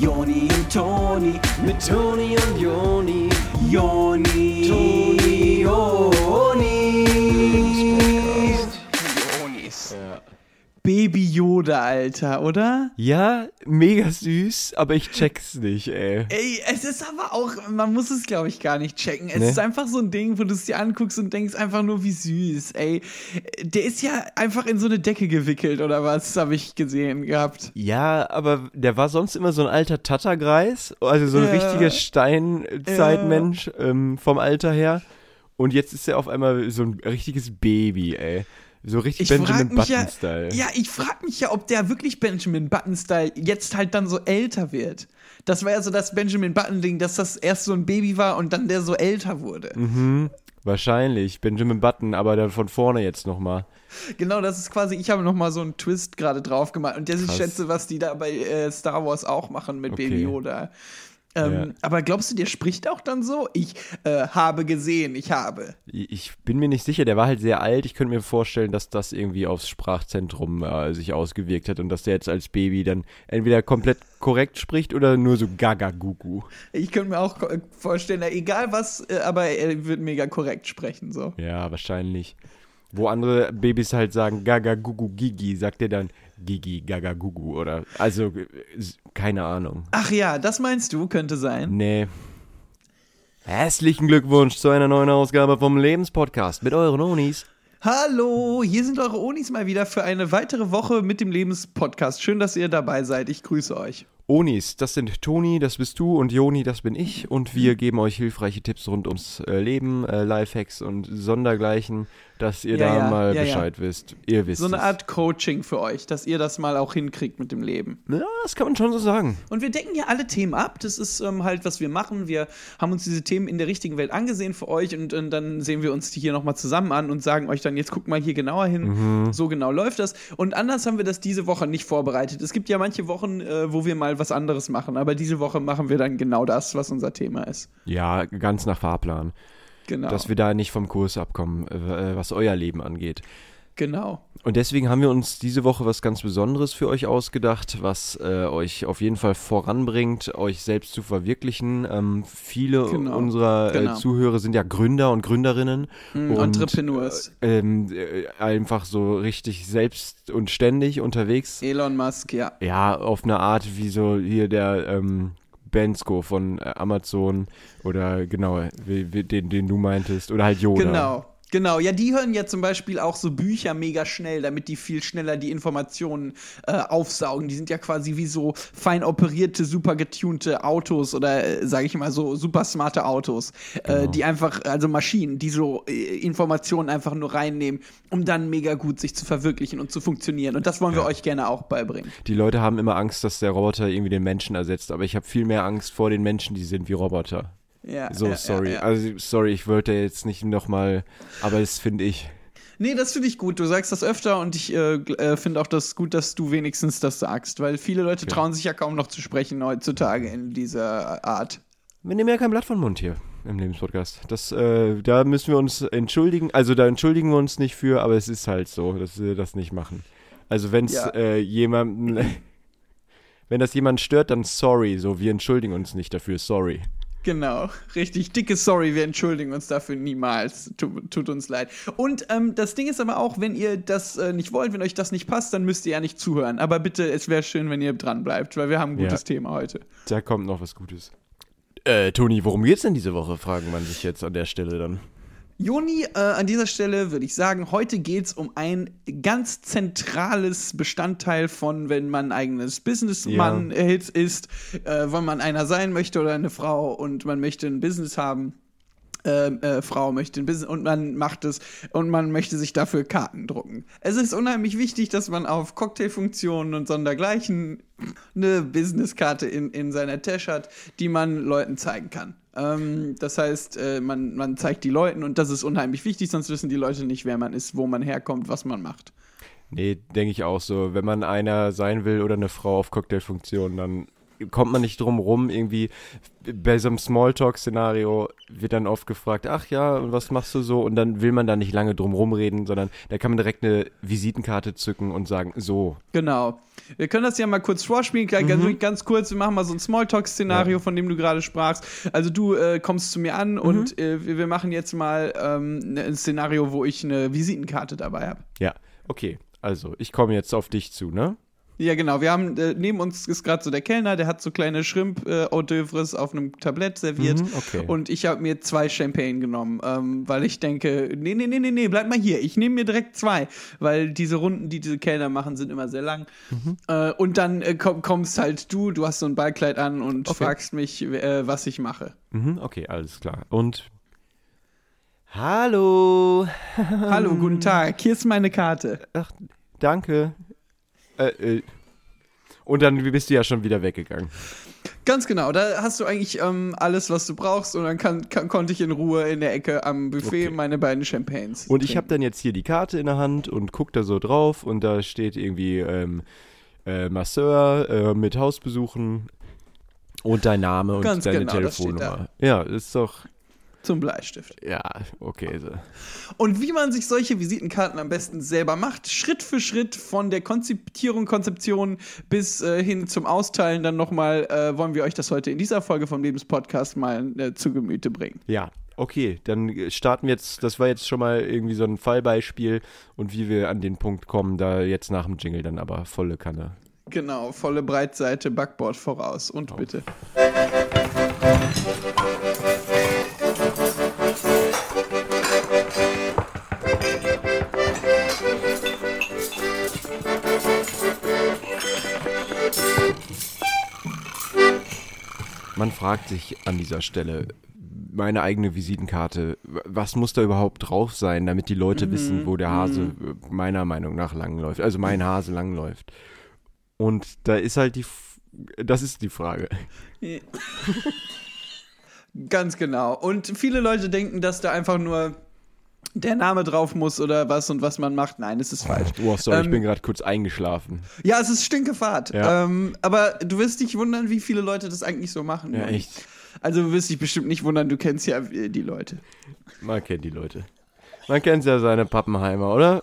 Joni und Toni, mit Toni und Joni, Joni, Toni, Baby Yoda, Alter, oder? Ja, mega süß, aber ich check's nicht, ey. Ey, es ist aber auch, man muss es, glaube ich, gar nicht checken. Es Nee. ist einfach so ein Ding, wo du es dir anguckst und denkst einfach nur, wie süß, ey. Der ist ja einfach in so eine Decke gewickelt, oder was, habe ich gesehen gehabt. Ja, aber der war sonst immer so ein alter Tattergreis, also so ein Ja. richtiger Steinzeitmensch ähm, vom Alter her. Und jetzt ist er auf einmal so ein richtiges Baby, ey. So richtig Ich Benjamin mich ja, Button-Style. ja, ich frag mich ja, ob der wirklich Benjamin Button-Style jetzt halt dann so älter wird. Das war ja so das Benjamin Button-Ding, dass das erst so ein Baby war und dann der so älter wurde. Mhm. Wahrscheinlich, Benjamin Button, aber dann von vorne jetzt nochmal. Genau, das ist quasi, ich habe noch mal so einen Twist gerade drauf gemacht und das ich Krass. schätze, was die da bei äh, Star Wars auch machen mit Okay. Baby Yoda. Ähm, Ja. Aber glaubst du, der spricht auch dann so? Ich äh, habe gesehen, ich habe. Ich bin mir nicht sicher, der war halt sehr alt. Ich könnte mir vorstellen, dass das irgendwie aufs Sprachzentrum äh, sich ausgewirkt hat und dass der jetzt als Baby dann entweder komplett korrekt spricht oder nur so gaga gugu. Ich könnte mir auch ko- vorstellen, egal was, äh, aber er wird mega korrekt sprechen. So. Ja, wahrscheinlich. Wo andere Babys halt sagen gaga gugu gigi, sagt er dann gigi gaga gugu oder also keine Ahnung. Ach ja, das meinst du, könnte sein. Nee. Herzlichen Glückwunsch zu einer neuen Ausgabe vom Lebenspodcast mit euren Onis. Hallo, hier sind eure Onis mal wieder für eine weitere Woche mit dem Lebenspodcast. Schön, dass ihr dabei seid. Ich grüße euch. Onis, das sind Toni, das bist du und Joni, das bin ich und wir geben euch hilfreiche Tipps rund ums äh, Leben, äh, Lifehacks und Sondergleichen, dass ihr Ja, da ja, mal ja. Bescheid wisst. Ihr wisst So eine es. Art Coaching für euch, dass ihr das mal auch hinkriegt mit dem Leben. Ja, das kann man schon so sagen. Und wir decken ja alle Themen ab. Das ist ähm, halt, was wir machen. Wir haben uns diese Themen in der richtigen Welt angesehen für euch und, und dann sehen wir uns die hier nochmal zusammen an und sagen euch dann, jetzt guckt mal hier genauer hin. So genau läuft das. Und anders haben wir das diese Woche nicht vorbereitet. Es gibt ja manche Wochen, äh, wo wir mal was anderes machen, aber diese Woche machen wir dann genau das, was unser Thema ist. Ja, ganz nach Fahrplan. Genau. Dass wir da nicht vom Kurs abkommen, äh, was euer Leben angeht. Genau. Und deswegen haben wir uns diese Woche was ganz Besonderes für euch ausgedacht, was äh, euch auf jeden Fall voranbringt, euch selbst zu verwirklichen. Ähm, viele Genau, unserer genau. äh, Zuhörer sind ja Gründer und Gründerinnen. Mm, und, Entrepreneurs. Äh, ähm, äh, einfach so richtig selbst und ständig unterwegs. Elon Musk, ja. Ja, auf eine Art wie so hier der ähm, Bensko von äh, Amazon oder genau, den, den du meintest. Oder halt Yoda. Genau. Genau, ja, die hören ja zum Beispiel auch so Bücher mega schnell, damit die viel schneller die Informationen äh, aufsaugen. Die sind ja quasi wie so fein operierte, super getunte Autos oder, äh, sage ich mal, so super smarte Autos, äh, die einfach, also Maschinen, die so äh, Informationen einfach nur reinnehmen, um dann mega gut sich zu verwirklichen und zu funktionieren. Und das wollen wir Ja. euch gerne auch beibringen. Die Leute haben immer Angst, dass der Roboter irgendwie den Menschen ersetzt, aber ich habe viel mehr Angst vor den Menschen, die sind wie Roboter. Ja, So, ja, sorry. Ja. Also, sorry, ich wollte jetzt nicht nochmal, aber das finde ich. Nee, das finde ich gut. Du sagst das öfter und ich äh, äh, finde auch das gut, dass du wenigstens das sagst, weil viele Leute trauen sich ja kaum noch zu sprechen heutzutage in dieser Art. Wir nehmen ja kein Blatt von Mund hier im Lebenspodcast. Das, äh, da müssen wir uns entschuldigen. Also da entschuldigen wir uns nicht für, aber es ist halt so, dass wir das nicht machen. Also wenn es Ja. äh, jemanden, wenn das jemand stört, dann sorry. So, wir entschuldigen uns nicht dafür, sorry. Genau, richtig dicke Sorry, wir entschuldigen uns dafür niemals. Tu, tut uns leid. Und ähm, das Ding ist aber auch, wenn ihr das äh, nicht wollt, wenn euch das nicht passt, dann müsst ihr ja nicht zuhören. Aber bitte, es wäre schön, wenn ihr dran bleibt, weil wir haben ein gutes Ja. Thema heute. Da kommt noch was Gutes. Äh, Toni, worum geht's denn diese Woche, fragen man sich jetzt an der Stelle dann. Joni, äh, an dieser Stelle würde ich sagen, heute geht es um ein ganz zentrales Bestandteil von, wenn man ein eigenes Businessmann Ja. ist, äh, wenn man einer sein möchte oder eine Frau und man möchte ein Business haben. Ähm, äh, Frau möchte ein Business und man macht es und man möchte sich dafür Karten drucken. Es ist unheimlich wichtig, dass man auf Cocktailfunktionen und sondergleichen eine Businesskarte in, in seiner Tasche hat, die man Leuten zeigen kann. Ähm, das heißt, äh, man, man zeigt die Leuten und das ist unheimlich wichtig, sonst wissen die Leute nicht, wer man ist, wo man herkommt, was man macht. Nee, denke ich auch so. Wenn man einer sein will oder eine Frau auf Cocktailfunktion, dann kommt man nicht drum rum, irgendwie bei so einem Smalltalk-Szenario wird dann oft gefragt, ach ja, und was machst du so? Und dann will man da nicht lange drum rumreden, sondern da kann man direkt eine Visitenkarte zücken und sagen, so. Genau. Wir können das ja mal kurz vorspielen, gleich ganz, kurz. Wir machen mal so ein Smalltalk-Szenario, von dem du gerade sprachst. Also du äh, kommst zu mir an und äh, wir wir machen jetzt mal ähm, ne- ein Szenario, wo ich eine Visitenkarte dabei habe. Ja, okay. Also, ich komme jetzt auf dich zu, ne? Ja, genau. Wir haben äh, neben uns ist gerade so der Kellner, der hat so kleine Shrimp äh, Hors d'oeuvres auf einem Tablett serviert. Mhm, okay. Und ich habe mir zwei Champagne genommen, ähm, weil ich denke, nee, nee, nee, nee, nee, bleib mal hier. Ich nehme mir direkt zwei, weil diese Runden, die diese Kellner machen, sind immer sehr lang. Mhm. Äh, und dann äh, komm, kommst halt du, du hast so ein Ballkleid an und Okay. fragst mich, äh, was ich mache. Mhm, okay, alles klar. Und. Hallo. Hallo, guten Tag. Hier ist meine Karte. Ach, danke. Äh, äh. Und dann bist du ja schon wieder weggegangen. Ganz genau, da hast du eigentlich ähm, alles, was du brauchst und dann kann, kann, konnte ich in Ruhe in der Ecke am Buffet Okay. meine beiden Champagnes Und ich trinken. habe dann jetzt hier die Karte in der Hand und guck da so drauf und da steht irgendwie ähm, äh, Masseur äh, mit Hausbesuchen und dein Name und Ganz deine genau, Telefonnummer. Ja, ist doch. Zum Bleistift. Ja, okay. So. Und wie man sich solche Visitenkarten am besten selber macht, Schritt für Schritt von der Konzipierung, Konzeption bis äh, hin zum Austeilen, dann nochmal äh, wollen wir euch das heute in dieser Folge vom Lebenspodcast mal äh, zu Gemüte bringen. Ja, okay, dann starten wir jetzt, das war jetzt schon mal irgendwie so ein Fallbeispiel und wie wir an den Punkt kommen, da jetzt nach dem Jingle dann aber volle Kanne. Genau, volle Breitseite, Backboard voraus und bitte. Man fragt sich an dieser Stelle, meine eigene Visitenkarte, was muss da überhaupt drauf sein, damit die Leute wissen, wo der Hase äh, meiner Meinung nach langläuft, also mein Hase langläuft. Und da ist halt die, F das ist die Frage. Ganz genau. Und viele Leute denken, dass da einfach nur der Name drauf muss oder was und was man macht. Nein, das ist falsch. Oh, sorry, ich Ähm, bin gerade kurz eingeschlafen. Ja, es ist stinkefahrt. Ja. Ähm, aber du wirst dich wundern, wie viele Leute das eigentlich so machen. Ja, echt. Also du wirst dich bestimmt nicht wundern, du kennst ja äh, die Leute. Man kennt die Leute. Man kennt ja seine Pappenheimer, oder?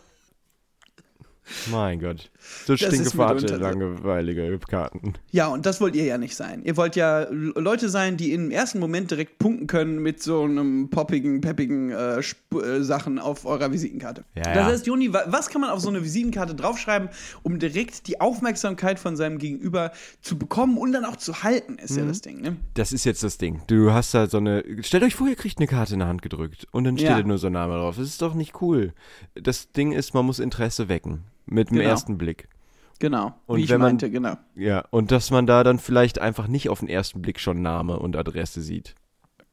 Mein Gott. So stinkefahrt langweilige Karten. Ja, und das wollt ihr ja nicht sein. Ihr wollt ja Leute sein, die im ersten Moment direkt punkten können mit so einem poppigen, peppigen äh, äh, Sachen auf eurer Visitenkarte. Ja, das ja. heißt, Joni, wa was kann man auf so eine Visitenkarte draufschreiben, um direkt die Aufmerksamkeit von seinem Gegenüber zu bekommen und dann auch zu halten, ist Mhm. ja das Ding, ne? Das ist jetzt das Ding. Du hast da so eine. Stellt euch vor, ihr kriegt eine Karte in der Hand gedrückt und dann steht Ja. da nur so ein Name drauf. Das ist doch nicht cool. Das Ding ist, man muss Interesse wecken. Mit dem Genau. ersten Blick. Genau. Und wie ich man- meinte, genau. Ja, und dass man da dann vielleicht einfach nicht auf den ersten Blick schon Name und Adresse sieht.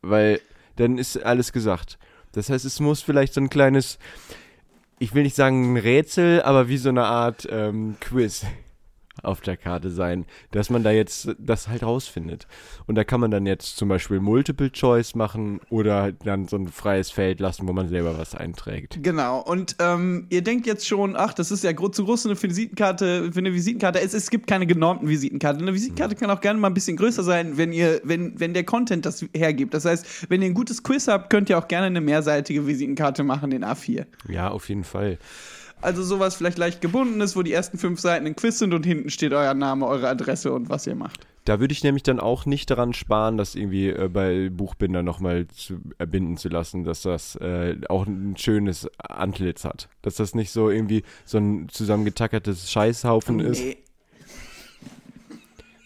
Weil dann ist alles gesagt. Das heißt, es muss vielleicht so ein kleines, ich will nicht sagen ein Rätsel, aber wie so eine Art ähm, Quiz auf der Karte sein, dass man da jetzt das halt rausfindet. Und da kann man dann jetzt zum Beispiel Multiple Choice machen oder halt dann so ein freies Feld lassen, wo man selber was einträgt. Genau. Und ähm, ihr denkt jetzt schon, ach, das ist ja zu groß für eine Visitenkarte, für eine Visitenkarte. Es, es gibt keine genormten Visitenkarten. Eine Visitenkarte kann auch gerne mal ein bisschen größer sein, wenn ihr, wenn, wenn der Content das hergibt. Das heißt, wenn ihr ein gutes Quiz habt, könnt ihr auch gerne eine mehrseitige Visitenkarte machen in A4. Ja, auf jeden Fall. Also sowas vielleicht leicht gebundenes, wo die ersten fünf Seiten ein Quiz sind und hinten steht euer Name, eure Adresse und was ihr macht. Da würde ich nämlich dann auch nicht daran sparen, das irgendwie äh, bei Buchbinder nochmal zu erbinden zu lassen, dass das äh, auch ein schönes Antlitz hat. Dass das nicht so irgendwie so ein zusammengetackertes Scheißhaufen ist, Nee.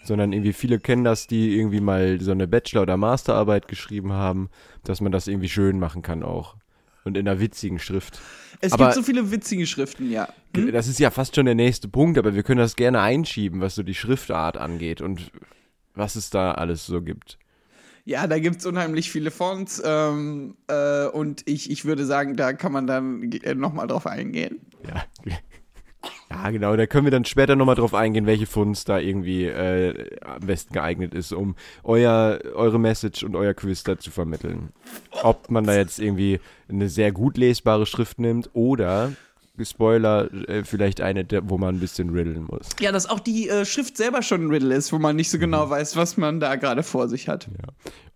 sondern irgendwie viele kennen das, die irgendwie mal so eine Bachelor- oder Masterarbeit geschrieben haben, dass man das irgendwie schön machen kann auch. Und in einer witzigen Schrift. Es Aber- gibt so viele witzige Schriften, ja. Hm? Das ist ja fast schon der nächste Punkt, aber wir können das gerne einschieben, was so die Schriftart angeht und was es da alles so gibt. Ja, da gibt's unheimlich viele Fonts ähm, äh, und ich, ich würde sagen, da kann man dann äh, nochmal drauf eingehen. Ja. Ja, genau. Da können wir dann später nochmal drauf eingehen, welche Funds da irgendwie äh, am besten geeignet ist, um euer, eure Message und euer Quiz da zu vermitteln. Ob man da jetzt irgendwie eine sehr gut lesbare Schrift nimmt oder Spoiler, äh, vielleicht eine, wo man ein bisschen riddeln muss. Ja, dass auch die äh, Schrift selber schon ein Riddle ist, wo man nicht so genau weiß, was man da gerade vor sich hat.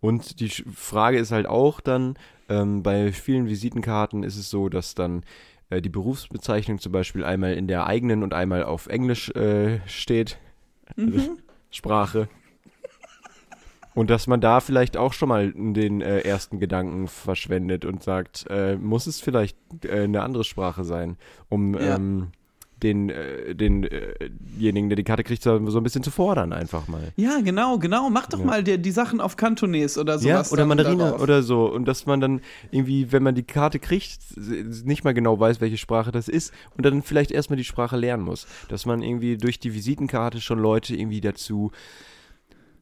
Und die Frage ist halt auch dann, ähm, bei vielen Visitenkarten ist es so, dass dann äh, die Berufsbezeichnung zum Beispiel einmal in der eigenen und einmal auf Englisch äh, steht. Also Sprache. Und dass man da vielleicht auch schon mal den äh, ersten Gedanken verschwendet und sagt, äh, muss es vielleicht äh, eine andere Sprache sein, um Ja. ähm, den, äh, den, äh, denjenigen, der die Karte kriegt, so so ein bisschen zu fordern einfach mal. Ja, genau, genau. Mach doch Ja. mal die, die Sachen auf Kantonese oder Ja, sowas. oder dann Mandarine darauf. oder so. Und dass man dann irgendwie, wenn man die Karte kriegt, nicht mal genau weiß, welche Sprache das ist und dann vielleicht erstmal die Sprache lernen muss. Dass man irgendwie durch die Visitenkarte schon Leute irgendwie dazu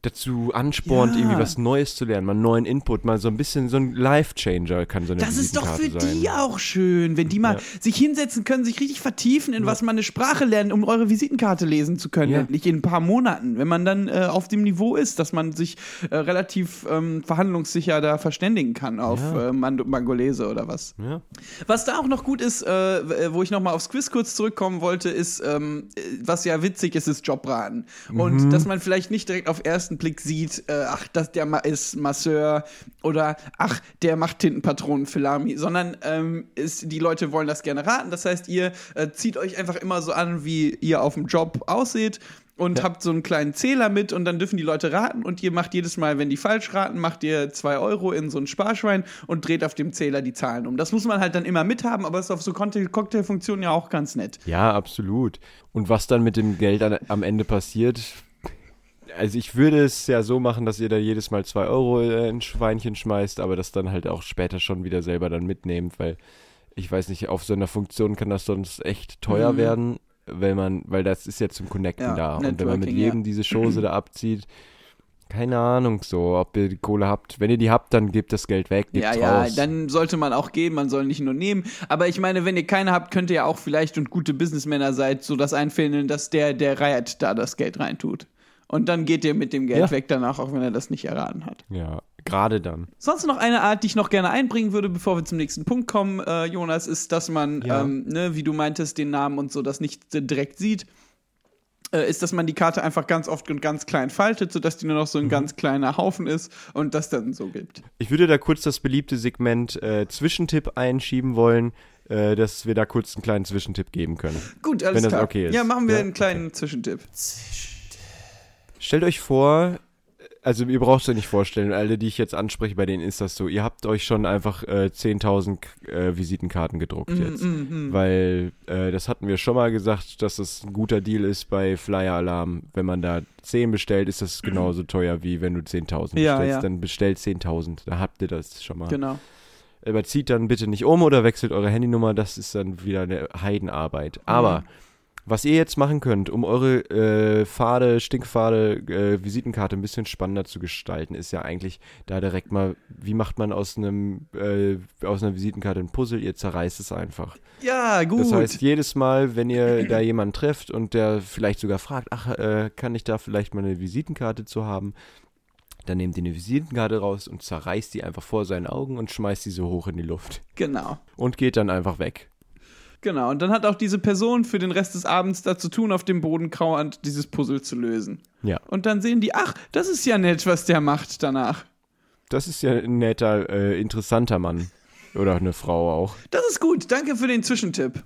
dazu anspornt, Ja. irgendwie was Neues zu lernen, mal einen neuen Input, mal so ein bisschen so ein Life-Changer kann so eine Das ist doch für sein. die auch schön, wenn die mal Ja. sich hinsetzen können, sich richtig vertiefen in was man eine Sprache lernen, um eure Visitenkarte lesen zu können, Ja. endlich in ein paar Monaten, wenn man dann äh, auf dem Niveau ist, dass man sich äh, relativ ähm, verhandlungssicher da verständigen kann auf Ja. äh, Mand Mangolese oder was. Ja. Was da auch noch gut ist, äh, wo ich nochmal aufs Quiz kurz zurückkommen wollte, ist, ähm, äh, was ja witzig ist, ist Jobraten. Mhm. Und dass man vielleicht nicht direkt auf ersten Blick sieht, äh, ach, das, der ist Masseur oder ach, der macht Tintenpatronen für Lami, sondern ähm, ist, die Leute wollen das gerne raten. Das heißt, ihr äh, zieht euch einfach immer so an, wie ihr auf dem Job ausseht. Und habt so einen kleinen Zähler mit und dann dürfen die Leute raten und ihr macht jedes Mal, wenn die falsch raten, macht ihr zwei Euro in so ein Sparschwein und dreht auf dem Zähler die Zahlen um. Das muss man halt dann immer mithaben, aber ist auf so Cocktail- Cocktailfunktionen ja auch ganz nett. Ja, absolut. Und was dann mit dem Geld an, am Ende passiert, also ich würde es ja so machen, dass ihr da jedes Mal zwei Euro äh, in Schweinchen schmeißt, aber das dann halt auch später schon wieder selber dann mitnehmt, weil ich weiß nicht, auf so einer Funktion kann das sonst echt teuer Mhm. werden, weil man, weil das ist ja zum Connecten Ja, da. Und wenn man mit Networking, jedem ja. diese Chose da abzieht, keine Ahnung so, ob ihr die Kohle habt. Wenn ihr die habt, dann gebt das Geld weg, Ja, ja, raus. dann sollte man auch geben, man soll nicht nur nehmen. Aber ich meine, wenn ihr keine habt, könnt ihr ja auch vielleicht und gute Businessmänner seid, so das einfädeln, dass der, der Riot da das Geld reintut. Und dann geht ihr mit dem Geld Ja. weg danach, auch wenn er das nicht erraten hat. ja, gerade dann. Sonst noch eine Art, die ich noch gerne einbringen würde, bevor wir zum nächsten Punkt kommen, äh, Jonas, ist, dass man, Ja. ähm, ne, wie du meintest, den Namen und so das nicht direkt sieht. Äh, ist, dass man die Karte einfach ganz oft und ganz klein faltet, sodass die nur noch so Mhm. ein ganz kleiner Haufen ist und das dann so gibt. Ich würde da kurz das beliebte Segment äh, Zwischentipp einschieben wollen, äh, dass wir da kurz einen kleinen Zwischentipp geben können. Gut, alles Wenn das klar. okay ist. Ja, machen wir Ja, einen kleinen Zwischentipp. Stellt euch vor, also ihr braucht es euch nicht vorstellen, alle, die ich jetzt anspreche, bei denen ist das so, ihr habt euch schon einfach äh, 10.000 äh, Visitenkarten gedruckt Mm, jetzt. Weil äh, das hatten wir schon mal gesagt, dass das ein guter Deal ist bei Flyer Alarm. Wenn man da 10 bestellt, ist das genauso teuer, wie wenn du 10.000 Ja, bestellst. ja. Dann bestellt 10.000, da habt ihr das schon mal. Genau. überzieht dann bitte nicht um oder wechselt eure Handynummer, das ist dann wieder eine Heidenarbeit. Aber Mhm. Was ihr jetzt machen könnt, um eure äh, fade, stinkfade äh, Visitenkarte ein bisschen spannender zu gestalten, ist ja eigentlich da direkt mal, wie macht man aus einem äh, aus einer Visitenkarte ein Puzzle? Ihr zerreißt es einfach. Ja, gut. Das heißt, jedes Mal, wenn ihr da jemanden trefft und der vielleicht sogar fragt, ach, äh, kann ich da vielleicht mal eine Visitenkarte zu haben? Dann nehmt ihr eine Visitenkarte raus und zerreißt die einfach vor seinen Augen und schmeißt sie so hoch in die Luft. genau. Und geht dann einfach weg. Genau. Und dann hat auch diese Person für den Rest des Abends da zu tun, auf dem Boden kauernd dieses Puzzle zu lösen. Ja. Und dann sehen die, ach, das ist ja nett, was der macht danach. Das ist ja ein netter, äh, interessanter Mann. Oder eine Frau auch. Das ist gut. Danke für den Zwischentipp.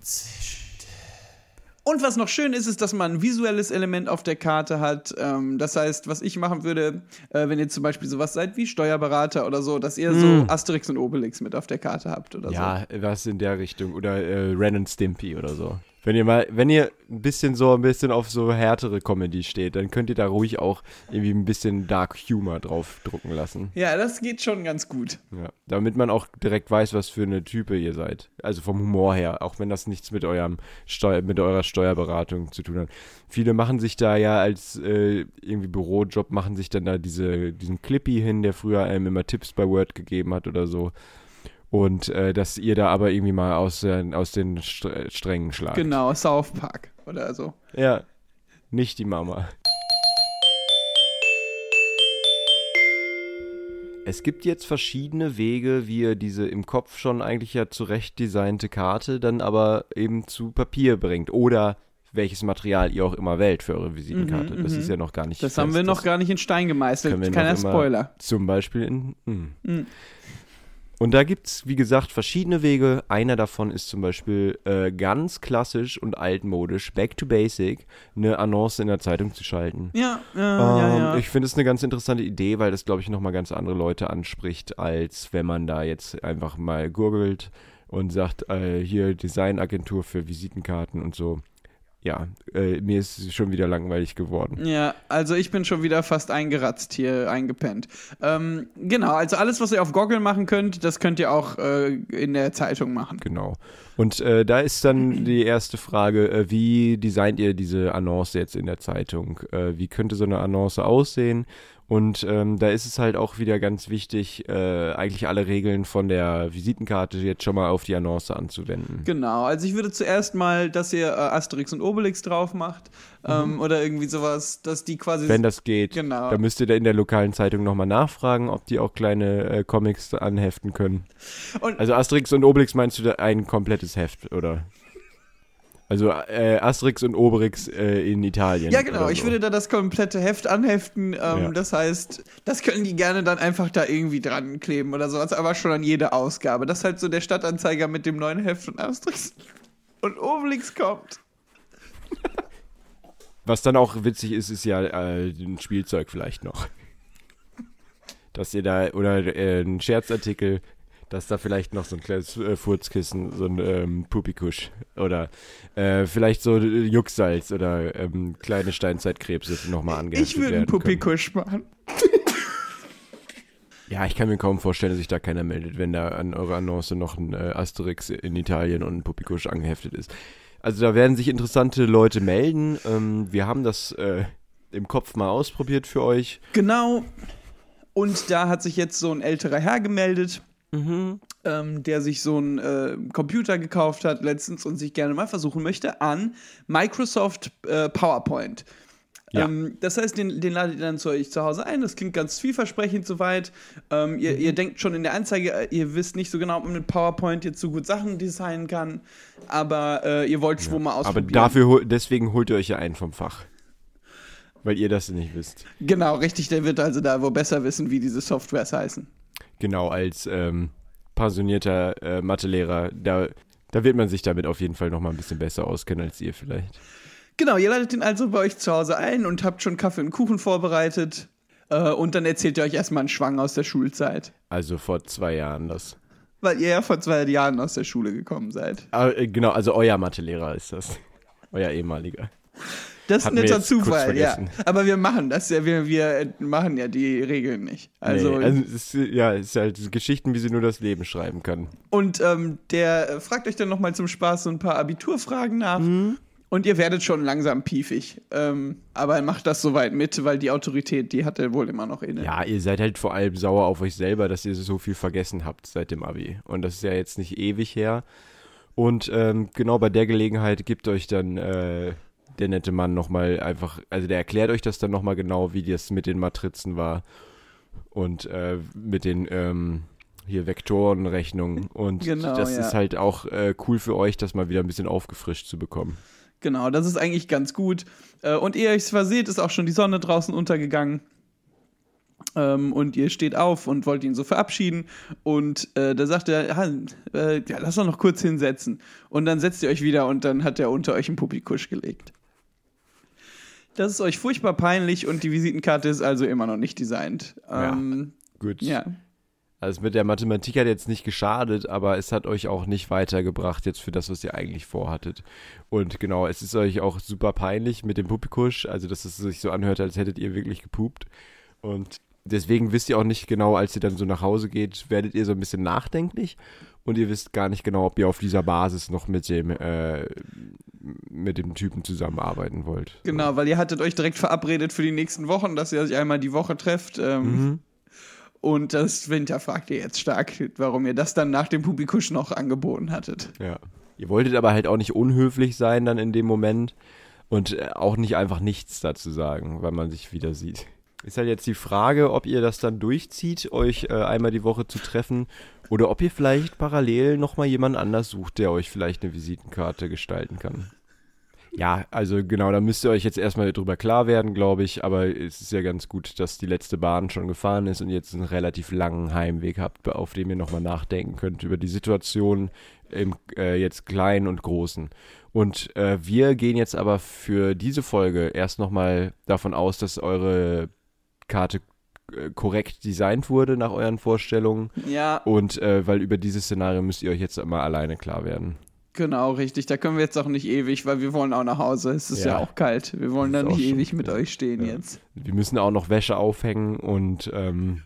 Und was noch schön ist, ist, dass man ein visuelles Element auf der Karte hat. Ähm, das heißt, was ich machen würde, äh, wenn ihr zum Beispiel sowas seid wie Steuerberater oder so, dass ihr so Asterix und Obelix mit auf der Karte habt oder so. Ja, was in der Richtung. Oder äh, Ren and Stimpy oder so. Wenn ihr mal, wenn ihr ein bisschen so ein bisschen auf so härtere Comedy steht, dann könnt ihr da ruhig auch irgendwie ein bisschen Dark Humor drauf drucken lassen. Ja, das geht schon ganz gut. Ja, damit man auch direkt weiß, was für eine Type ihr seid. Also vom Humor her, auch wenn das nichts mit eurem Steu mit eurer Steuerberatung zu tun hat. Viele machen sich da ja als äh, irgendwie Bürojob, machen sich dann da diese, diesen Clippy hin, der früher einem immer Tipps bei Word gegeben hat oder so. Und äh, dass ihr da aber irgendwie mal aus, äh, aus den St Strängen schlagt. Genau, South Park oder so. Ja, nicht die Mama. Es gibt jetzt verschiedene Wege, wie ihr diese im Kopf schon eigentlich ja zurecht designte Karte dann aber eben zu Papier bringt. Oder welches Material ihr auch immer wählt für eure Visitenkarte. das ist ja noch gar nicht Mhm, Das haben wir fest. noch gar nicht in Stein gemeißelt. Keiner Spoiler. Zum Beispiel in. mm. Und da gibt es, wie gesagt, verschiedene Wege. Einer davon ist zum Beispiel äh, ganz klassisch und altmodisch, back to basic, eine Annonce in der Zeitung zu schalten. Ja, äh, ja, Ähm, ja. Ich finde es eine ganz interessante Idee, weil das, glaube ich, nochmal ganz andere Leute anspricht, als wenn man da jetzt einfach mal gurgelt und sagt, äh, hier Designagentur für Visitenkarten und so. Ja, äh, mir ist es schon wieder langweilig geworden. Ja, also ich bin schon wieder fast eingeratzt hier, eingepennt. Ähm, genau, also alles, was ihr auf Goggle machen könnt, das könnt ihr auch äh, in der Zeitung machen. Genau. Und äh, da ist dann die erste Frage, äh, wie designt ihr diese Annonce jetzt in der Zeitung? Äh, wie könnte so eine Annonce aussehen? Und ähm, da ist es halt auch wieder ganz wichtig, äh, eigentlich alle Regeln von der Visitenkarte jetzt schon mal auf die Annonce anzuwenden. Genau, also ich würde zuerst mal, dass ihr äh, Asterix und Obelix drauf macht ähm, oder irgendwie sowas, dass die quasi. Wenn das geht, Genau. da müsst ihr da in der lokalen Zeitung nochmal nachfragen, ob die auch kleine äh, Comics anheften können. Und- also Asterix und Obelix meinst du da ein komplettes Heft, oder? Also äh, Asterix und Obelix äh, in Italien. ja, genau. oder Ich so. würde da das komplette Heft anheften. Ähm, Ja. Das heißt, das können die gerne dann einfach da irgendwie dran kleben oder sowas, aber schon an jede Ausgabe. Das ist halt so der Stadtanzeiger mit dem neuen Heft von Asterix und Obelix kommt. Was dann auch witzig ist, ist ja äh, ein Spielzeug vielleicht noch. Dass ihr da, oder äh, ein Scherzartikel, dass da vielleicht noch so ein kleines äh, Furzkissen, so ein ähm, Pupikusch oder äh, vielleicht so äh, Jucksalz oder ähm, kleine Steinzeitkrebse nochmal angeheftet Ich würde einen werden. Pupikusch machen. Ja, ich kann mir kaum vorstellen, dass sich da keiner meldet, wenn da an eurer Annonce noch ein äh, Asterix in Italien und ein Pupikusch angeheftet ist. Also da werden sich interessante Leute melden. Ähm, wir haben das äh, im Kopf mal ausprobiert für euch. Genau. Und da hat sich jetzt so ein älterer Herr gemeldet, ähm, der sich so einen äh, Computer gekauft hat letztens und sich gerne mal versuchen möchte an Microsoft äh, PowerPoint. Ja. Ähm, das heißt, den, den ladet ihr dann zu euch zu Hause ein. Das klingt ganz vielversprechend soweit. Ähm, ihr, Mhm. ihr denkt schon in der Anzeige, äh, ihr wisst nicht so genau, ob man mit PowerPoint jetzt so gut Sachen designen kann, aber äh, ihr wollt schon mal Aber ausprobieren. dafür, hol- deswegen holt ihr euch ja einen vom Fach. Weil ihr das nicht wisst. Genau, richtig. Der wird also da wohl besser wissen, wie diese Softwares heißen. Genau, als ähm, pensionierter äh, Mathelehrer, da, da wird man sich damit auf jeden Fall nochmal ein bisschen besser auskennen als ihr vielleicht. Genau, ihr ladet ihn also bei euch zu Hause ein und habt schon Kaffee und Kuchen vorbereitet. Äh, und dann erzählt ihr euch erstmal einen Schwang aus der Schulzeit. Also vor zwei Jahren das. Weil ihr ja vor zwei Jahren aus der Schule gekommen seid. Ah, äh, genau, also euer Mathelehrer ist das. Euer ehemaliger. Das ist netter Zufall, ja. Aber wir machen das ja, wir, wir machen ja die Regeln nicht. Also, nee, also ist, ja, es ist halt Geschichten, wie sie nur das Leben schreiben kann. und ähm, der äh, fragt euch dann nochmal zum Spaß so ein paar Abiturfragen nach. Mhm. Und ihr werdet schon langsam piefig. Ähm, aber er macht das soweit mit, weil die Autorität, die hat er wohl immer noch inne. Ja, ihr seid halt vor allem sauer auf euch selber, dass ihr so viel vergessen habt seit dem Abi. Und das ist ja jetzt nicht ewig her. Und ähm, genau bei der Gelegenheit gibt euch dann äh, der nette Mann nochmal einfach, also der erklärt euch das dann nochmal genau, wie das mit den Matrizen war. Und äh, mit den ähm, hier Vektorenrechnungen. Und Genau, das ja. ist halt auch äh, cool für euch, das mal wieder ein bisschen aufgefrischt zu bekommen. Genau, das ist eigentlich ganz gut. Äh, und ehe ihr euch verseht, ist auch schon die Sonne draußen untergegangen. Ähm, und ihr steht auf und wollt ihn so verabschieden. Und äh, da sagt er, "Ha, äh, ja, lass doch noch kurz hinsetzen. Und dann setzt ihr euch wieder und dann hat er unter euch einen Pupikusch gelegt. Das ist euch furchtbar peinlich und die Visitenkarte ist also immer noch nicht designt. Ja. Ähm, Gut. ja. Also mit der Mathematik hat jetzt nicht geschadet, aber es hat euch auch nicht weitergebracht jetzt für das, was ihr eigentlich vorhattet. Und genau, es ist euch auch super peinlich mit dem Pupikusch, also dass es sich so anhört, als hättet ihr wirklich gepupt. Und deswegen wisst ihr auch nicht genau, als ihr dann so nach Hause geht, werdet ihr so ein bisschen nachdenklich und ihr wisst gar nicht genau, ob ihr auf dieser Basis noch mit dem äh, mit dem Typen zusammenarbeiten wollt. Genau, weil ihr hattet euch direkt verabredet für die nächsten Wochen, dass ihr euch einmal die Woche trefft. Ähm, Mhm. Und das Winter fragt ihr jetzt stark, warum ihr das dann nach dem Publikusch noch angeboten hattet. Ja. Ihr wolltet aber halt auch nicht unhöflich sein dann in dem Moment und äh, auch nicht einfach nichts dazu sagen, weil man sich wieder sieht. Ist halt jetzt die Frage, ob ihr das dann durchzieht, euch äh, einmal die Woche zu treffen oder ob ihr vielleicht parallel nochmal jemand anders sucht, der euch vielleicht eine Visitenkarte gestalten kann. Ja, also genau, da müsst ihr euch jetzt erstmal drüber klar werden, glaube ich. Aber es ist ja ganz gut, dass die letzte Bahn schon gefahren ist und ihr jetzt einen relativ langen Heimweg habt, auf dem ihr nochmal nachdenken könnt über die Situation im äh, jetzt Kleinen und Großen. Und äh, wir gehen jetzt aber für diese Folge erst nochmal davon aus, dass eure Karte äh, korrekt designt wurde nach euren Vorstellungen. Ja, Und äh, weil über dieses Szenario müsst ihr euch jetzt mal alleine klar werden. genau, richtig. Da können wir jetzt auch nicht ewig, weil wir wollen auch nach Hause. Es ist ja, Ja. auch kalt. Wir wollen da nicht ewig mit ja. euch stehen Ja. jetzt. Wir müssen auch noch Wäsche aufhängen und ähm,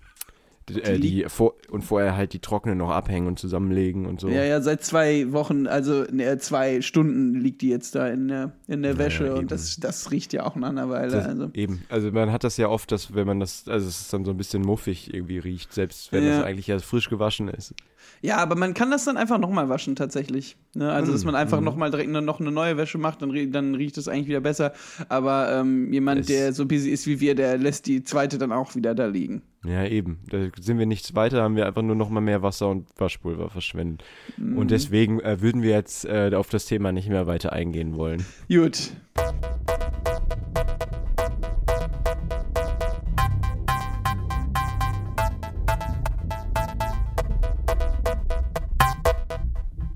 die, äh, die vor, und vorher halt die trockene noch abhängen und zusammenlegen und so. Ja, ja, seit zwei Wochen, also ne, zwei Stunden liegt die jetzt da in der, in der Wäsche ja, und das, das riecht ja auch nach einer Weile. Das, also. Eben, also man hat das ja oft, dass wenn man das, also es ist dann so ein bisschen muffig irgendwie riecht, selbst wenn Ja. das eigentlich ja frisch gewaschen ist. Ja, aber man kann das dann einfach nochmal waschen tatsächlich. Ne? Also, dass Mhm, man einfach mhm. nochmal direkt ne- noch eine neue Wäsche macht, dann, dann riecht es eigentlich wieder besser. Aber ähm, jemand, Es- der so busy ist wie wir, der lässt die zweite dann auch wieder da liegen. Ja, eben. Da sind wir nichts weiter, haben wir einfach nur noch mal mehr Wasser und Waschpulver verschwendet. Mhm. Und deswegen äh, würden wir jetzt äh, auf das Thema nicht mehr weiter eingehen wollen. Gut.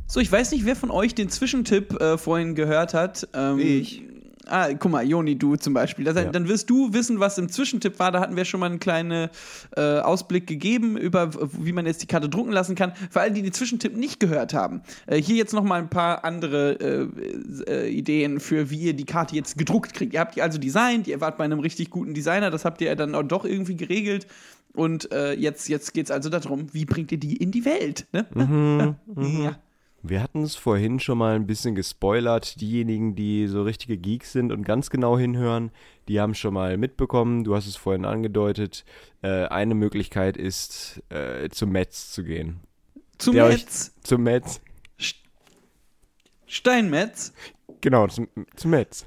So, ich weiß nicht, wer von euch den Zwischentipp äh, vorhin gehört hat. Ähm, Ich. Ah, guck mal, Joni, du zum Beispiel. Das, Ja. Dann wirst du wissen, was im Zwischentipp war. Da hatten wir schon mal einen kleinen äh, Ausblick gegeben über, wie man jetzt die Karte drucken lassen kann. Für alle, die den Zwischentipp nicht gehört haben. Äh, hier jetzt noch mal ein paar andere äh, äh, Ideen für, wie ihr die Karte jetzt gedruckt kriegt. Ihr habt die also designt, ihr wart bei einem richtig guten Designer, das habt ihr dann auch doch irgendwie geregelt. Und äh, jetzt, jetzt geht es also darum, wie bringt ihr die in die Welt? Ne? Ja. Wir hatten es vorhin schon mal ein bisschen gespoilert. Diejenigen, die so richtige Geeks sind und ganz genau hinhören, die haben schon mal mitbekommen, du hast es vorhin angedeutet, äh, eine Möglichkeit ist, äh, zum Metz zu gehen. Zum Der euch- Metz, Zum Metz? Steinmetz, Genau, zum, zum Metz.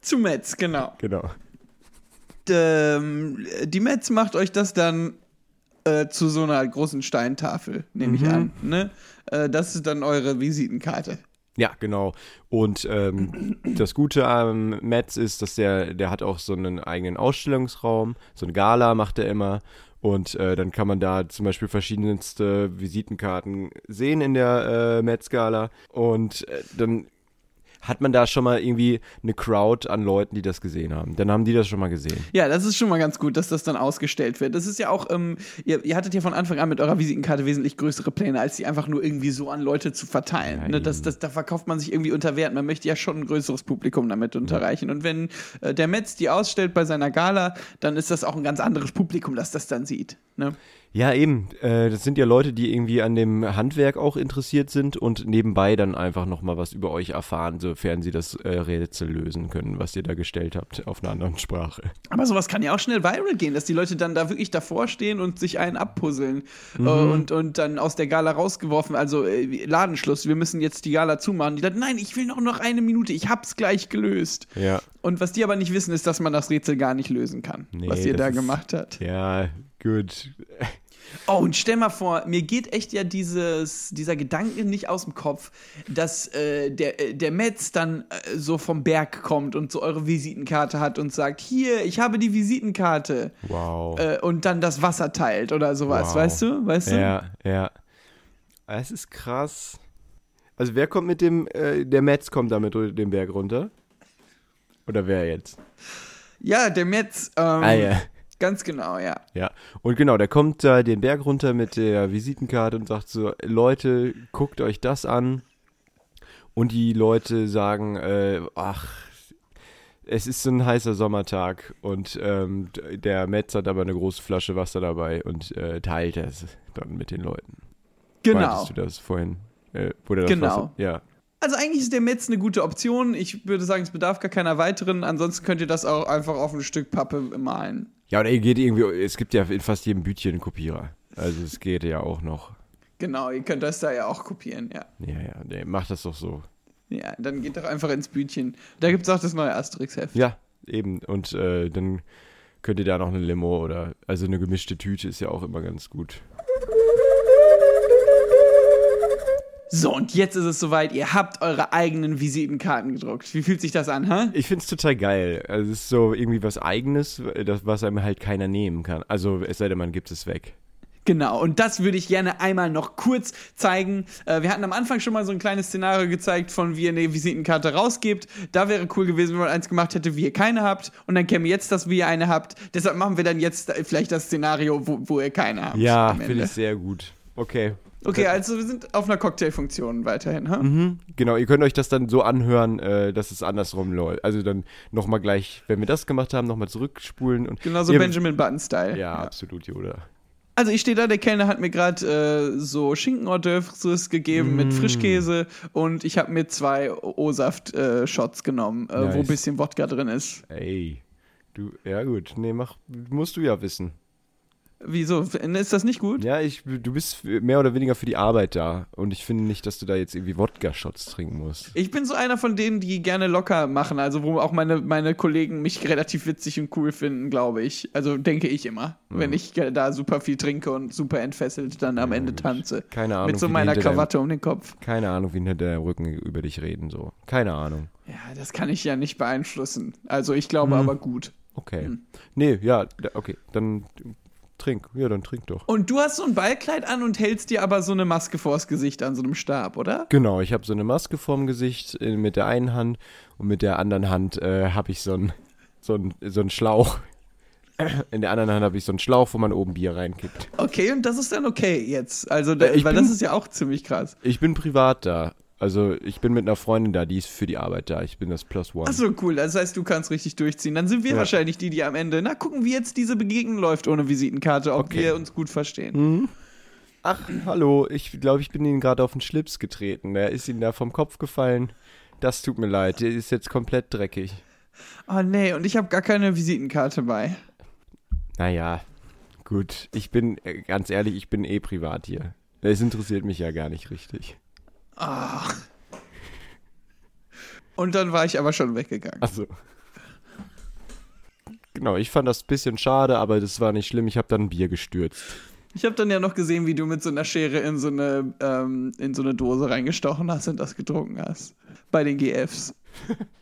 zum Metz, genau. Genau. ähm, die Metz macht euch das dann äh, zu so einer großen Steintafel, nehme ich Mhm. an. Ne? Äh, das ist dann eure Visitenkarte. Ja, genau. Und ähm, das Gute am Metz ist, dass der, der hat auch so einen eigenen Ausstellungsraum, so ein Gala macht er immer. Und äh, dann kann man da zum Beispiel verschiedenste Visitenkarten sehen in der äh, Metz-Gala. Und äh, dann hat man da schon mal irgendwie eine Crowd an Leuten, die das gesehen haben. Dann haben die das schon mal gesehen. Ja, das ist schon mal ganz gut, dass das dann ausgestellt wird. Das ist ja auch, ähm, ihr, ihr hattet ja von Anfang an mit eurer Visitenkarte wesentlich größere Pläne, als die einfach nur irgendwie so an Leute zu verteilen. Ja, ne? das, das, da verkauft man sich irgendwie unter Wert. Man möchte ja schon ein größeres Publikum damit unterreichen. Und wenn äh, der Metz die ausstellt bei seiner Gala, dann ist das auch ein ganz anderes Publikum, das das dann sieht. Ne? Ja, eben. Äh, das sind ja Leute, die irgendwie an dem Handwerk auch interessiert sind und nebenbei dann einfach nochmal was über euch erfahren, sofern sie das äh, Rätsel lösen können, was ihr da gestellt habt auf einer anderen Sprache. Aber sowas kann ja auch schnell viral gehen, dass die Leute dann da wirklich davor stehen und sich einen abpuzzeln äh, und, und dann aus der Gala rausgeworfen. Also Ladenschluss, wir müssen jetzt die Gala zumachen. Die dann, nein, ich will noch, noch eine Minute, ich hab's gleich gelöst. Ja. Und was die aber nicht wissen, ist, dass man das Rätsel gar nicht lösen kann, Nee, was ihr da gemacht habt. Ja, gut. Oh, und stell mal vor, mir geht echt ja dieses, dieser Gedanke nicht aus dem Kopf, dass äh, der, äh, der Metz dann äh, so vom Berg kommt und so eure Visitenkarte hat und sagt, hier, ich habe die Visitenkarte. Wow. äh, und dann das Wasser teilt oder sowas, Wow. weißt du? Weißt du? Ja, ja. Es ist krass. Also wer kommt mit dem, äh, der Metz kommt damit den Berg runter? Oder wer jetzt? Ja, der Metz, ähm, Ah ja. Ganz genau, ja. Ja, und genau, der kommt da den Berg runter mit der Visitenkarte und sagt so, Leute, guckt euch das an. Und die Leute sagen, äh, ach, es ist so ein heißer Sommertag und ähm, der Metz hat aber eine große Flasche Wasser dabei und äh, teilt das dann mit den Leuten. Genau. Meintest du das vorhin? Äh, das Genau. Wasser? Ja. Also eigentlich ist der Metz eine gute Option. Ich würde sagen, es bedarf gar keiner weiteren. Ansonsten könnt ihr das auch einfach auf ein Stück Pappe malen. Ja, oder ihr geht irgendwie, es gibt ja in fast jedem Bütchen einen Kopierer. Also es geht ja auch noch. Genau, ihr könnt das da ja auch kopieren, ja. Ja, ja, nee, macht das doch so. Ja, dann geht doch einfach ins Bütchen. Da gibt es auch das neue Asterix-Heft. Ja, eben. Und äh, dann könnt ihr da noch eine Limo oder, also eine gemischte Tüte ist ja auch immer ganz gut. So, und jetzt ist es soweit, ihr habt eure eigenen Visitenkarten gedruckt. Wie fühlt sich das an, hä? Ich find's total geil. Also es ist so irgendwie was Eigenes, das, was einem halt keiner nehmen kann. Also es sei denn, man gibt es weg. Genau, und das würde ich gerne einmal noch kurz zeigen. Äh, wir hatten am Anfang schon mal so ein kleines Szenario gezeigt, von wie ihr eine Visitenkarte rausgebt. Da wäre cool gewesen, wenn man eins gemacht hätte, wie ihr keine habt. Und dann käme jetzt das, wie ihr eine habt. Deshalb machen wir dann jetzt vielleicht das Szenario, wo, wo ihr keine habt. Ja, finde ich sehr gut. Okay. Okay, also wir sind auf einer Cocktailfunktion weiterhin, ha? Mhm, genau, ihr könnt euch das dann so anhören, äh, dass es andersrum läuft. Also dann nochmal gleich, wenn wir das gemacht haben, nochmal zurückspulen. Und Genauso ihr, Benjamin Button-Style. Ja, absolut, Yoda. Also ich stehe da, der Kellner hat mir gerade äh, so Schinken-Hors-d'oeuvres gegeben mit Mm. Frischkäse und ich habe mir zwei O-Saft-Shots genommen, äh, wo ein Nice. bisschen Wodka drin ist. Ey. Du, ja gut, nee, mach, musst du ja wissen. Wieso? Ist das nicht gut? Ja, ich, du bist mehr oder weniger für die Arbeit da. Und ich finde nicht, dass du da jetzt irgendwie Wodka-Shots trinken musst. Ich bin so einer von denen, die gerne locker machen, also wo auch meine, meine Kollegen mich relativ witzig und cool finden, glaube ich. Also denke ich immer, wenn ich da super viel trinke und super entfesselt dann am Ende tanze. Keine Ahnung. Mit so meiner hinter deinem- Krawatte um den Kopf. Keine Ahnung, wie hinter deinem Rücken über dich reden, so. Keine Ahnung. Ja, das kann ich ja nicht beeinflussen. Also ich glaube Mhm. aber gut. Okay. Hm. Nee, ja, okay. Dann trink. Ja, dann trink doch. Und du hast so ein Ballkleid an und hältst dir aber so eine Maske vors Gesicht an so einem Stab, oder? Genau, ich habe so eine Maske vorm Gesicht äh, mit der einen Hand und mit der anderen Hand äh, habe ich so einen so so einen Schlauch. In der anderen Hand habe ich so einen Schlauch, wo man oben Bier reinkippt. Okay, und das ist dann okay jetzt. Also, da, Äh, weil bin- das ist ja auch ziemlich krass. Ich bin privat da. Also ich bin mit einer Freundin da, die ist für die Arbeit da. Ich bin das Plus One. Achso, cool. Das heißt, du kannst richtig durchziehen. Dann sind wir Ja. wahrscheinlich die, die am Ende, na, gucken, wie jetzt diese Begegnung läuft ohne Visitenkarte, ob Okay. wir uns gut verstehen. Mhm. Ach, hallo, ich glaube, ich bin Ihnen gerade auf den Schlips getreten. Der ist Ihnen da vom Kopf gefallen. Das tut mir leid, der ist jetzt komplett dreckig. Oh nee, und ich habe gar keine Visitenkarte bei. Naja, gut. Ich bin, äh, ganz ehrlich, ich bin eh privat hier. Es interessiert mich ja gar nicht richtig. Ach. Und dann war ich aber schon weggegangen. Also. Genau, ich fand das ein bisschen schade, aber das war nicht schlimm. Ich habe dann ein Bier gestürzt. Ich habe dann ja noch gesehen, wie du mit so einer Schere in so eine, ähm, in so eine Dose reingestochen hast und das getrunken hast. Bei den GFs.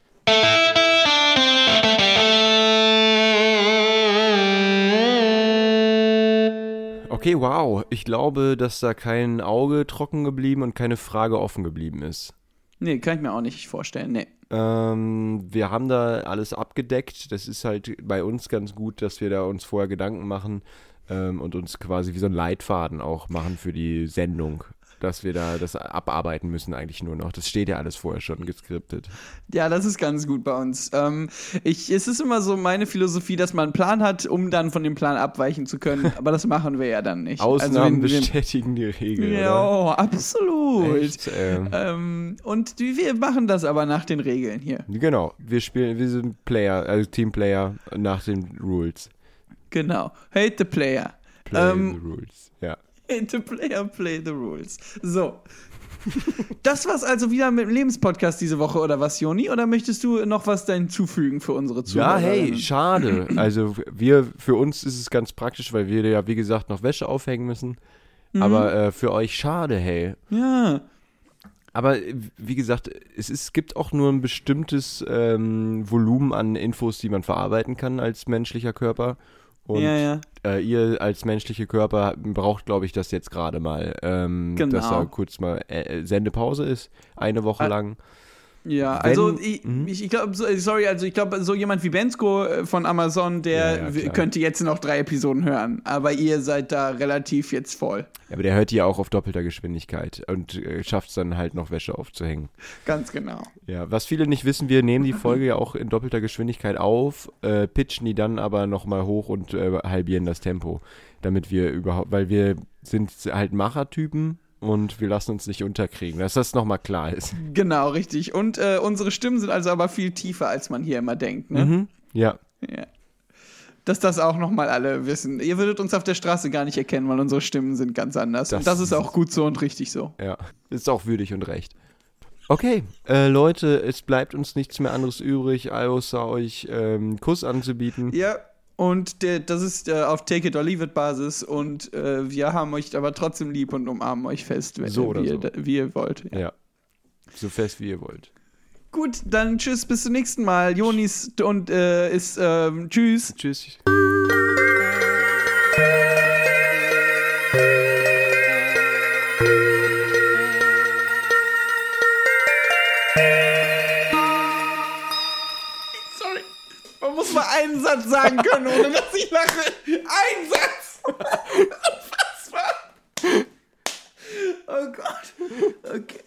Okay, wow. Ich glaube, dass da kein Auge trocken geblieben und keine Frage offen geblieben ist. Nee, kann ich mir auch nicht vorstellen. Nee. Ähm, wir haben da alles abgedeckt. Das ist halt bei uns ganz gut, dass wir da uns vorher Gedanken machen ähm, und uns quasi wie so einen Leitfaden auch machen für die Sendung. Dass wir da das abarbeiten müssen eigentlich nur noch. Das steht ja alles vorher schon geskriptet. Ja, das ist ganz gut bei uns. Ähm, ich, es ist immer so meine Philosophie, dass man einen Plan hat, um dann von dem Plan abweichen zu können. Aber das machen wir ja dann nicht. Ausnahmen wenn wir- bestätigen die Regel. Ja, absolut. oder? Echt, ähm, Ähm, und wir machen das aber nach den Regeln hier. Genau, wir spielen, wir sind Player, also Teamplayer nach den Rules. Genau. Hate the player. Play Ähm, the Rules. Ja. Hate the player, play the rules. So. Das war's also wieder mit dem Lebenspodcast diese Woche, oder was, Joni? Oder möchtest du noch was dann zufügen für unsere Ja, Zuhörer? hey, schade. Also wir, für uns ist es ganz praktisch, weil wir ja, wie gesagt, noch Wäsche aufhängen müssen. Mhm. Aber äh, für euch schade, hey. Ja. Aber wie gesagt, es ist, gibt auch nur ein bestimmtes ähm, Volumen an Infos, die man verarbeiten kann als menschlicher Körper. Und ja, ja. Äh, ihr als menschliche Körper braucht, glaube ich, das jetzt gerade mal, ähm, Genau. dass da kurz mal äh, Sendepause ist, eine Woche Ah, lang. Ja, Wenn- also ich, Mhm. ich, glaube, so, sorry, also ich glaube, so jemand wie Bensko äh, von Amazon, der Ja, ja, könnte jetzt noch drei Episoden hören. Aber ihr seid da relativ jetzt voll. Aber der hört die ja auch auf doppelter Geschwindigkeit und äh, schafft es dann halt noch Wäsche aufzuhängen. Ganz genau. Ja, was viele nicht wissen, wir nehmen die Folge ja auch in doppelter Geschwindigkeit auf, äh, pitchen die dann aber nochmal hoch und äh, halbieren das Tempo, damit wir überhaupt, weil wir sind halt Machertypen und wir lassen uns nicht unterkriegen, dass das nochmal klar ist. Genau, richtig. Und äh, unsere Stimmen sind also aber viel tiefer, als man hier immer denkt. Ne? Mhm. Ja, Ja. Dass das auch nochmal alle wissen. Ihr würdet uns auf der Straße gar nicht erkennen, weil unsere Stimmen sind ganz anders. Das und das ist auch gut so und richtig so. ja, ist auch würdig und recht. Okay, äh, Leute, es bleibt uns nichts mehr anderes übrig, außer euch ähm, Kuss anzubieten. Ja, Und der, das ist äh, auf Take It or Leave It Basis. Und äh, wir haben euch aber trotzdem lieb und umarmen euch fest, wenn, So oder wie, so. Ihr, wie ihr wollt. Ja. Ja. So fest wie ihr wollt. Gut, dann tschüss, bis zum nächsten Mal. Jonis und äh, ist ähm, tschüss. Tschüss. Satz sagen können, ohne dass ich lache. Ein Satz. Unfassbar. Oh Gott. Okay.